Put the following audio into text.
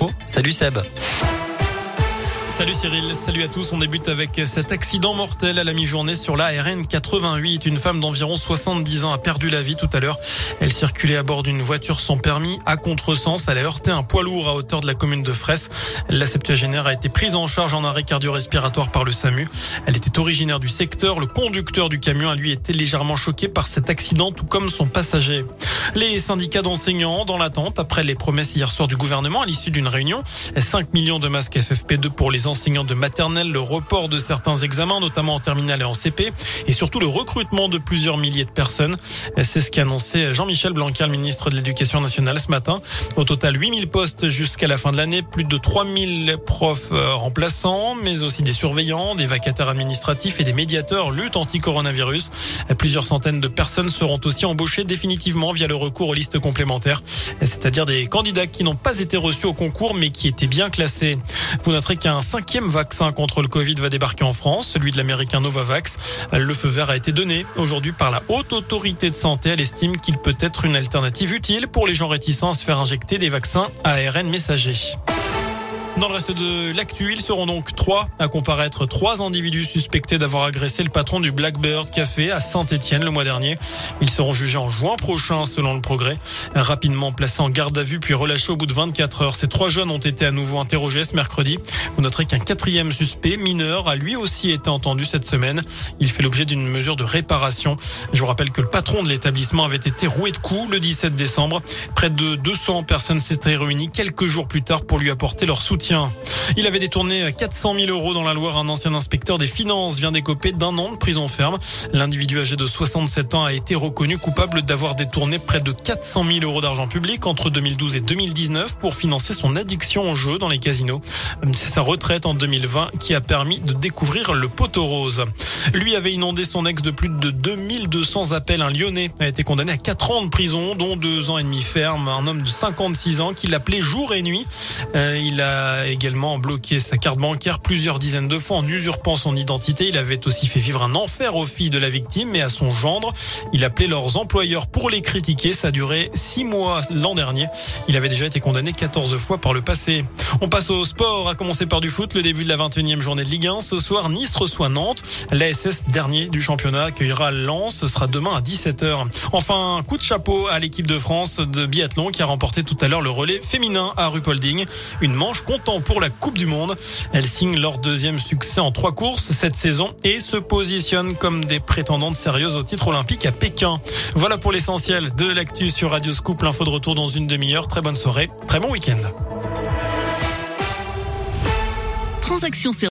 Oh, salut Seb. Salut Cyril, salut à tous. On débute avec cet accident mortel à la mi-journée sur la RN 88. Une femme d'environ 70 ans a perdu la vie tout à l'heure. Elle circulait à bord d'une voiture sans permis à contresens. Elle a heurté un poids lourd à hauteur de la commune de Fraisse. La septuagénaire a été prise en charge en arrêt cardio-respiratoire par le SAMU. Elle était originaire du secteur. Le conducteur du camion a lui été légèrement choqué par cet accident, tout comme son passager. Les syndicats d'enseignants dans l'attente après les promesses hier soir du gouvernement à l'issue d'une réunion. 5 millions de masques FFP2 pour les enseignants de maternelle, le report de certains examens, notamment en terminale et en CP, et surtout le recrutement de plusieurs milliers de personnes. C'est ce qu'a annoncé Jean-Michel Blanquer, le ministre de l'Éducation nationale ce matin. Au total, 8000 postes jusqu'à la fin de l'année, plus de 3000 profs euh, remplaçants, mais aussi des surveillants, des vacataires administratifs et des médiateurs lutte anti-coronavirus. Plusieurs centaines de personnes seront aussi embauchées définitivement via le recours aux listes complémentaires, c'est-à-dire des candidats qui n'ont pas été reçus au concours mais qui étaient bien classés. Vous noterez qu'un cinquième vaccin contre le Covid va débarquer en France, celui de l'américain Novavax. Le feu vert a été donné aujourd'hui par la haute autorité de santé. Elle estime qu'il peut être une alternative utile pour les gens réticents à se faire injecter des vaccins ARN messagers. Dans le reste de l'actu, ils seront donc trois à comparaître. Trois individus suspectés d'avoir agressé le patron du Blackbird Café à Saint-Etienne le mois dernier. Ils seront jugés en juin prochain, selon le progrès. Rapidement placés en garde à vue puis relâchés au bout de 24 heures. Ces trois jeunes ont été à nouveau interrogés ce mercredi. Vous noterez qu'un quatrième suspect, mineur, a lui aussi été entendu cette semaine. Il fait l'objet d'une mesure de réparation. Je vous rappelle que le patron de l'établissement avait été roué de coups le 17 décembre. Près de 200 personnes s'étaient réunies quelques jours plus tard pour lui apporter leur soutien il avait détourné 400 000 euros dans la Loire. Un ancien inspecteur des finances vient d'écoper d'un an de prison ferme. L'individu âgé de 67 ans a été reconnu coupable d'avoir détourné près de 400 000 euros d'argent public entre 2012 et 2019 pour financer son addiction au jeu dans les casinos. C'est sa retraite en 2020 qui a permis de découvrir le poteau rose. Lui avait inondé son ex de plus de 2200 appels. Un Lyonnais a été condamné à 4 ans de prison, dont 2 ans et demi ferme. Un homme de 56 ans qui l'appelait jour et nuit. Euh, il a également bloqué sa carte bancaire plusieurs dizaines de fois en usurpant son identité. Il avait aussi fait vivre un enfer aux filles de la victime et à son gendre. Il appelait leurs employeurs pour les critiquer. Ça a duré six mois l'an dernier. Il avait déjà été condamné 14 fois par le passé. On passe au sport, à commencer par du foot. Le début de la 21e journée de Ligue 1. Ce soir, Nice reçoit Nantes. L'ASS dernier du championnat accueillera Lens. Ce sera demain à 17h. Enfin, coup de chapeau à l'équipe de France de biathlon qui a remporté tout à l'heure le relais féminin à Rupolding. Une manche contre pour la Coupe du Monde. Elles signent leur deuxième succès en trois courses cette saison et se positionnent comme des prétendantes sérieuses au titre olympique à Pékin. Voilà pour l'essentiel de l'actu sur Radio Scoop. L'info de retour dans une demi-heure. Très bonne soirée, très bon week-end.